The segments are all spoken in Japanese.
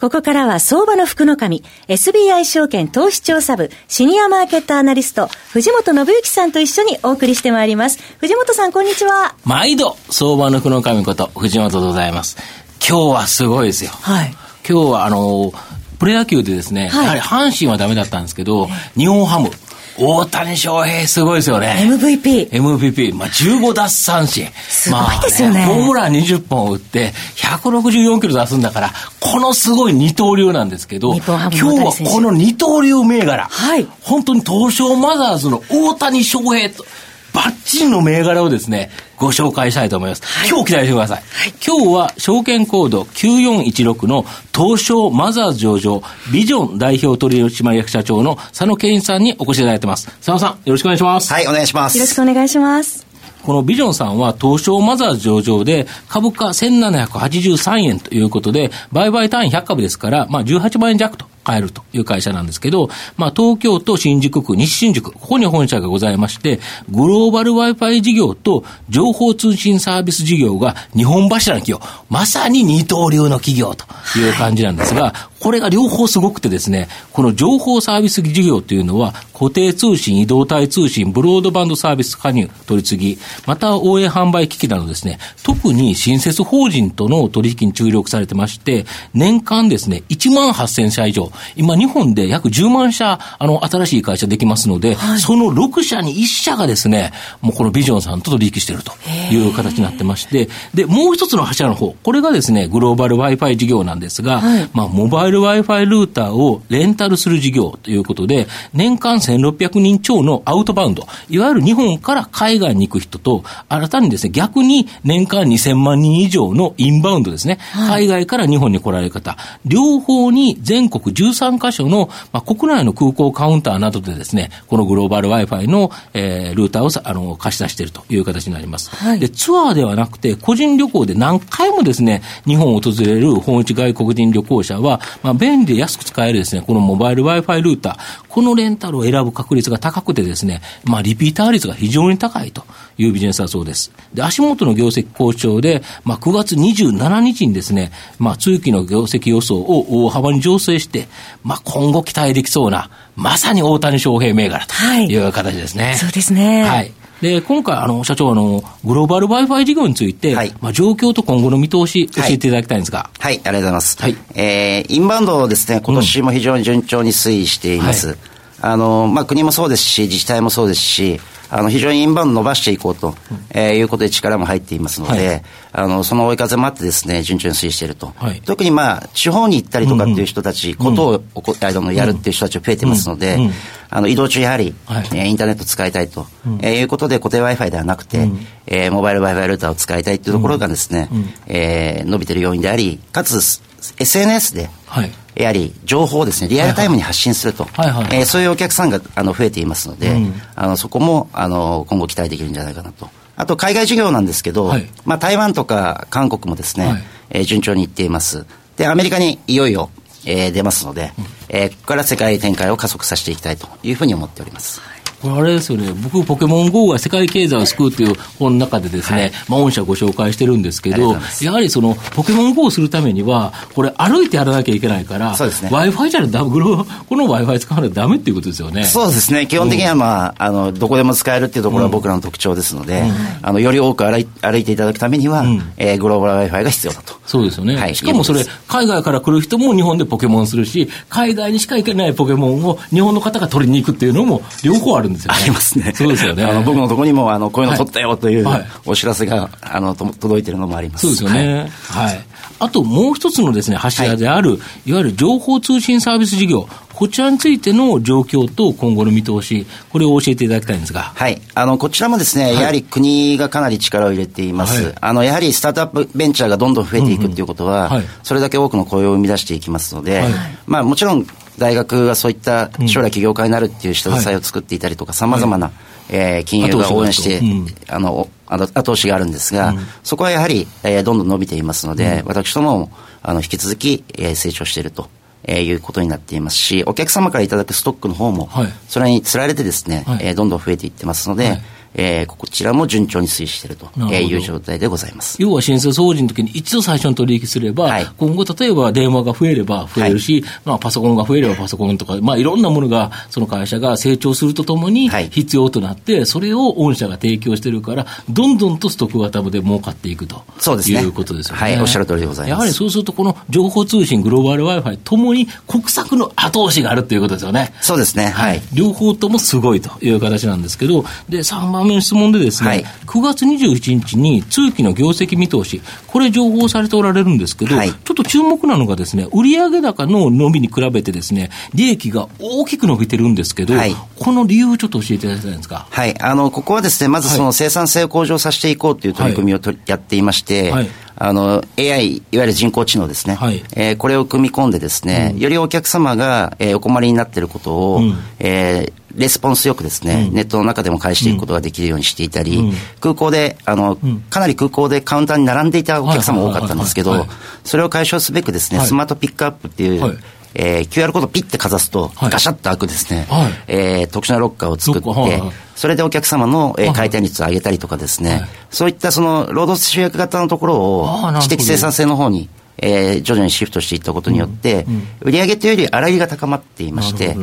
ここからは相場の福の神、SBI 証券投資調査部、シニアマーケットアナリスト、藤本信之さんと一緒にお送りしてまいります。藤本さん、こんにちは。毎度、相場の福の神こと、藤本でございます。今日はすごいですよ。はい。今日は、あの、プロ野球でですね、はい、やはり阪神はダメだったんですけど、日本ハム、大谷翔平すごいですよね。MVP。MVP。まあ、15奪三振。すごいですよね。まあ、ねホームラン20本打って、164キロ出すんだから、このすごい二刀流なんですけど、今日はこの二刀流銘柄。はい。本当に東証マザーズの大谷翔平と、バッチリの銘柄をですね、ご紹介したいと思います。はい、今日期待してください。はい、今日は証券コード9416の東証マザーズ上場ビジョン代表取締役社長の佐野健一さんにお越しいただいてます。佐野さん、よろしくお願いします。はい、お願いします。よろしくお願いします。このビジョンさんは東証マザーズ上場で株価1783円ということで、売買単位100株ですから、まあ18万円弱と買えるという会社なんですけど、まあ、東京都新宿区、西新宿、ここに本社がございまして、グローバル Wi-Fi 事業と情報通信サービス事業が日本柱の企業、まさに二刀流の企業という感じなんですが、これが両方すごくてですね、この情報サービス事業というのは、固定通信、移動体通信、ブロードバンドサービス加入、取り次ぎ、また応援販売機器などですね、特に新設法人との取引に注力されてまして、年間ですね、1万8000社以上、今日本で約10万社、あの、新しい会社できますので、はい、その6社に1社がですね、もうこのビジョンさんと取引しているという形になってまして、で、もう一つの柱の方、これがですね、グローバル Wi-Fi 事業なんですが、はい、まあ、モバイル Wi-Fi ルーターをレンタルする事業ということで、年間1600人超のアウトバウンド、いわゆる日本から海外に行く人と、新たにですね、逆に年間2000万人以上のインバウンドですね、はい、海外から日本に来られる方、両方に全国13カ所の、まあ、国内の空港カウンターなどでですね、このグローバル Wi-Fi の、えー、ルーターをあの貸し出しているという形になります。はい、で、ツアーではなくて、個人旅行で何回もですね、日本を訪れる訪日外国人旅行者は、まあ、便利で安く使えるですね、このモバイル Wi-Fi ルーター、このレンタルを選ぶ確率が高くてですね、まあ、リピーター率が非常に高いというビジネスだそうです。で、足元の業績好調で、まあ、9月27日にですね、まあ、通期の業績予想を大幅に醸成して、まあ、今後期待できそうな、まさに大谷翔平銘柄という形ですね。はい、そうですね。はい。で、今回、あの、社長、あの、グローバル Wi-Fi 事業について、はい、まあ、状況と今後の見通し、教えていただきたいんですが。はい、はい、ありがとうございます。はい。えー、インバウンドですね、今年も非常に順調に推移しています。うんはい、あの、まあ、国もそうですし、自治体もそうですし、あの非常にインバウンド伸ばしていこうと、えー、いうことで力も入っていますので、はい、あのその追い風もあってですね順調に推移していると、はい、特にまあ地方に行ったりとかっていう人たち、ことを、うん、やるっていう人たちが増えてますので、うんうん、あの移動中やはり、はい、えー、インターネット使いたいと、えー、いうことで固定 Wi-Fi ではなくて、うん、えー、モバイル Wi-Fi ルーターを使いたいというところがですね、うん、えー、伸びている要因でありかつ SNS で、はいやはり情報をですねリアルタイムに発信すると、えそういうお客さんがあの増えていますので、うん、あのそこもあの今後期待できるんじゃないかなと。あと海外事業なんですけど、はい、まあ、台湾とか韓国もですね、はい、えー、順調にいっています。で、アメリカにいよいよ、えー、出ますので、うん、えー、ここから世界展開を加速させていきたいというふうに思っております。はいこれあれですよね、僕、ポケモン GO が世界経済を救うという本の中でですね、はい、まあ、御社ご紹介してるんですけど、やはりその、ポケモン GO をするためには、これ、歩いてやらなきゃいけないから、そうですね。Wi-Fi じゃダメ、この Wi-Fi 使わないとダメっていうことですよね。そうですね。基本的にはまあ、あの、どこでも使えるっていうところが僕らの特徴ですので、うん、あの、より多く歩い歩いていただくためには、うん、えー、グローバル Wi-Fi が必要だと。そうですよね。はい、しかもそれ、海外から来る人も日本でポケモンするし、海外にしか行けないポケモンを日本の方が取りに行くっていうのも両方あるんですよね。ありますね。そうですよね。あの僕のところにもあのこういうの取ったよという、お知らせがあの届いているのもあります。そうですよね。はい。あともう一つのですね、柱である、い、わゆる情報通信サービス事業、こちらについての状況と今後の見通し、これを教えていただきたいんですが。はい。あの、こちらもですね、はい、やはり国がかなり力を入れています。はい、あの、やはりスタートアップベンチャーがどんどん増えていくっていうことは、それだけ多くの雇用を生み出していきますので、まあもちろん大学がそういった将来起業家になるっていう下支えを作っていたりとか、さまざまな、えー、金融が応援して、うん、あの後押しがあるんですが、そこはやはり、えーどんどん伸びていますので、私どももあの引き続き、えー成長していると。えーいうことになっていますし、お客様からいただくストックの方も、はい。それにつられてですね、はい。えーどんどん増えていってますので、はいえーこちらも順調に推移しているという状態でございます。要は新設法人の時に一度最初に取引すれば、はい今後例えば電話が増えれば増えるし、まあパソコンが増えればパソコンとか、まあいろんなものがその会社が成長するとともにはい必要となって、それを御社が提供してるから、どんどんとストック型で儲かっていくとそうですねいうことですよね。はいおっしゃる通りでございますやはりそうすると、この情報通信、グローバル Wi-Fi ともに国策の後押しがあるということですよね。そうですね。はい。両方ともすごいという形なんですけど、で、3番目の質問でですね、はい9月21日に通期の業績見通し、これ情報されておられるんですけど、はいちょっと注目なのがですね、売上高の伸びに比べてですね、利益が大きく伸びてるんですけど、はいこの理由をちょっと教えていただきたいですか。はい。あの、ここはですね、まずその生産性を向上させていこうという取り組みをとやっていまして、はいあの、AI、いわゆる人工知能ですね。はいえーこれを組み込んでですね、よりお客様が、えーお困りになっていることを、うんえーレスポンスよくですね、ネットの中でも返していくことができるようにしていたり、空港で、あの、かなり空港でカウンターに並んでいたお客様多かったんですけどそれを解消すべくですね、はい。スマートピックアップっていう、はい。えー QR コードをピッてかざすと、はい。ガシャッと開くですね、はい。えー特殊なロッカーを作って、はいはい。それでお客様の、えーはい回転率を上げたりとかですね、はい。そういったその労働集約型のところを知的生産性の方に、えー徐々にシフトしていったことによって、売上というより粗利が高まっていまして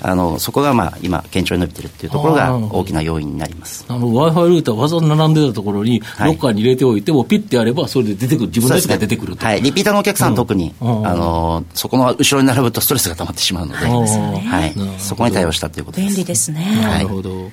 あのそこがまあ今堅調に伸びてるっていうところが大きな要因になります。あの Wi-Fi ルーターわざわざ並んでたところに、はい。ロッカーに入れておいても、ピッてやれば、それで出てくる、自分のやつが出てくると。はい、リピーターのお客さんは特に、うん。あのそこの後ろに並ぶとストレスが溜まってしまうので、はい。そこに対応したということです。便利ですね。なるほど。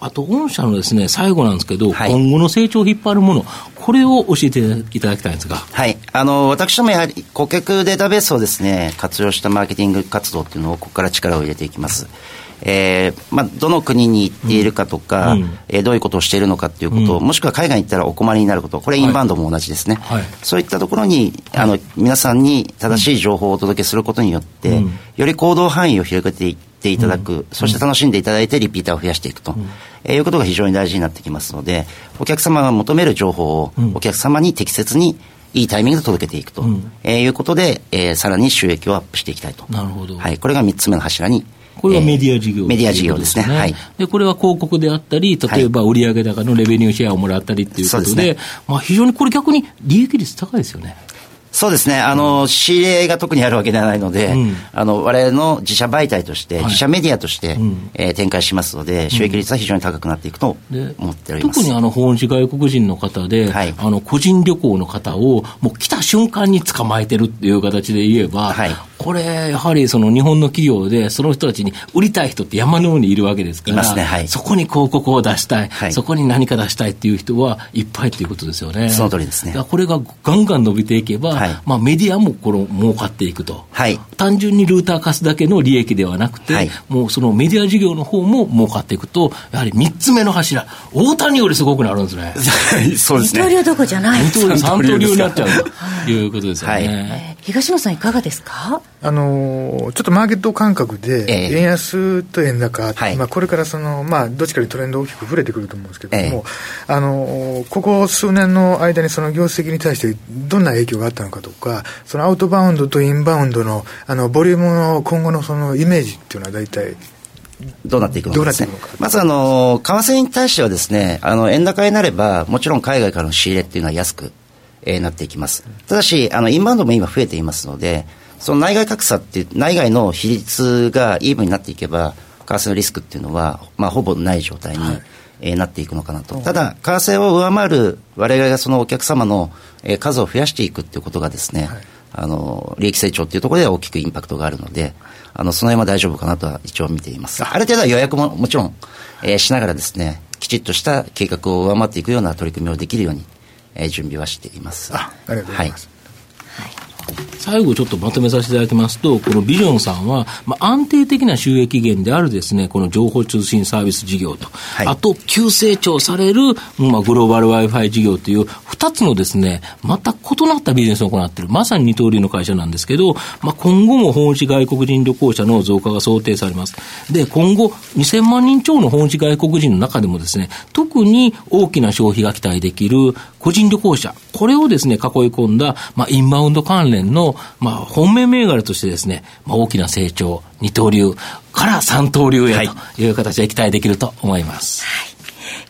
あと、御社のですね、最後なんですけど、はい。今後の成長を引っ張るもの、これを教えていただきたいんですが。はい。あの、私どもやはり顧客データベースをですね、活用したマーケティング活動っていうのをここから力を入れていきます。えーまあ、どの国に行っているかとか、うん。えーどういうことをしているのかっていうことを、もしくは海外に行ったらお困りになること、これインバウンドも同じですね。はい。そういったところに、あの、皆さんに正しい情報をお届けすることによって、うん。より行動範囲を広げていっていただく、そして楽しんでいただいてリピーターを増やしていくと、えーいうことが非常に大事になってきますので、お客様が求める情報をうんお客様に適切にいいタイミングで届けていくと、うんえーいうことで、えーさらに収益をアップしていきたいと。なるほど。はい、これが3つ目の柱に。これはメディア事業、えーメディア事業ですね。はい。で、これは広告であったり、例えば売上高のレベニューシェアをもらったりっていうことで、そうですねまあ非常にこれ逆に利益率高いですよね。そうですね。あの、仕入れが特にあるわけではないので、うん。あの、我々の自社媒体として、はい。自社メディアとして、うん。えー展開しますので、収益率は非常に高くなっていくとで思っております。特にあの訪日外国人の方で、はい。あの個人旅行の方をもう来た瞬間に捕まえてるっていう形で言えば、はいこれ、やはりその日本の企業で、その人たちに売りたい人って山のようにいるわけですから、いますねはいそこに広告を出したい,、はいそこに何か出したいっていう人はいっぱいっていうことですよね。その通りですねこれがガンガン伸びていけば、はいまあ、メディアもこの儲かっていくと。はい。単純にルーター貸すだけの利益ではなくて、はいもうそのメディア事業の方も儲かっていくと、やはり3つ目の柱、大谷よりすごくなるんですね。そうですね。二刀流どころじゃない。二刀流、三三刀流になっちゃうということですよね。東野さんいかがですか？あのーちょっとマーケット感覚で、ええ。円安と円高、はい。まあ、これからその、まあ、どっちかにトレンド大きく触れてくると思うんですけども、えあのーここ数年の間にその業績に対してどんな影響があったのかとか、そのアウトバウンドとインバウンドのあのボリュームの今後のそのイメージっていうのは大体、どうなっていくのかね。まずあの、為替に対してはですね、あの、円高になれば、もちろん海外からの仕入れっていうのは安く、えーなっていきます。ただし、あの、インバウンドも今増えていますので、その内外格差っていう、内外の比率がイーブンになっていけば、為替のリスクっていうのは、まあ、ほぼない状態に、えーなっていくのかなと。ただ、為替を上回る我々がそのお客様の、えー数を増やしていくっていうことがですね、あの、利益成長っていうところでは大きくインパクトがあるので、あの、その辺は大丈夫かなとは一応見ています。ある程度は予約ももちろん、えーしながらですね、きちっとした計画を上回っていくような取り組みをできるように、えー準備はしています。あありがとうございます。最後ちょっとまとめさせていただきますと、このビジョンさんは、まあ、安定的な収益源であるですね、この情報通信サービス事業と、はい、あと、急成長される、まあ、グローバル Wi-Fi 事業という、二つのですね、また異なったビジネスを行っている、まさに二刀流の会社なんですけど、まあ、今後も本市外国人旅行者の増加が想定されます。で、今後、2000万人超の本市外国人の中でもですね、特に大きな消費が期待できる個人旅行者、これをですね、囲い込んだ、まあ、インバウンド関連のまあ、本命銘柄としてですね、まあ、大きな成長、二刀流から三刀流へという形で期待できると思います。はい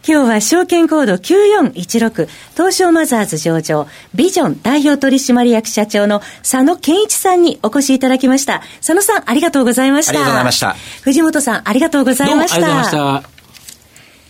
今日は証券コード9416東証マザーズ上場ビジョン代表取締役社長の佐野健一さんにお越しいただきました。佐野さんありがとうございました。ありがとうございました。藤本さんありがとうございました。ありがとうございました。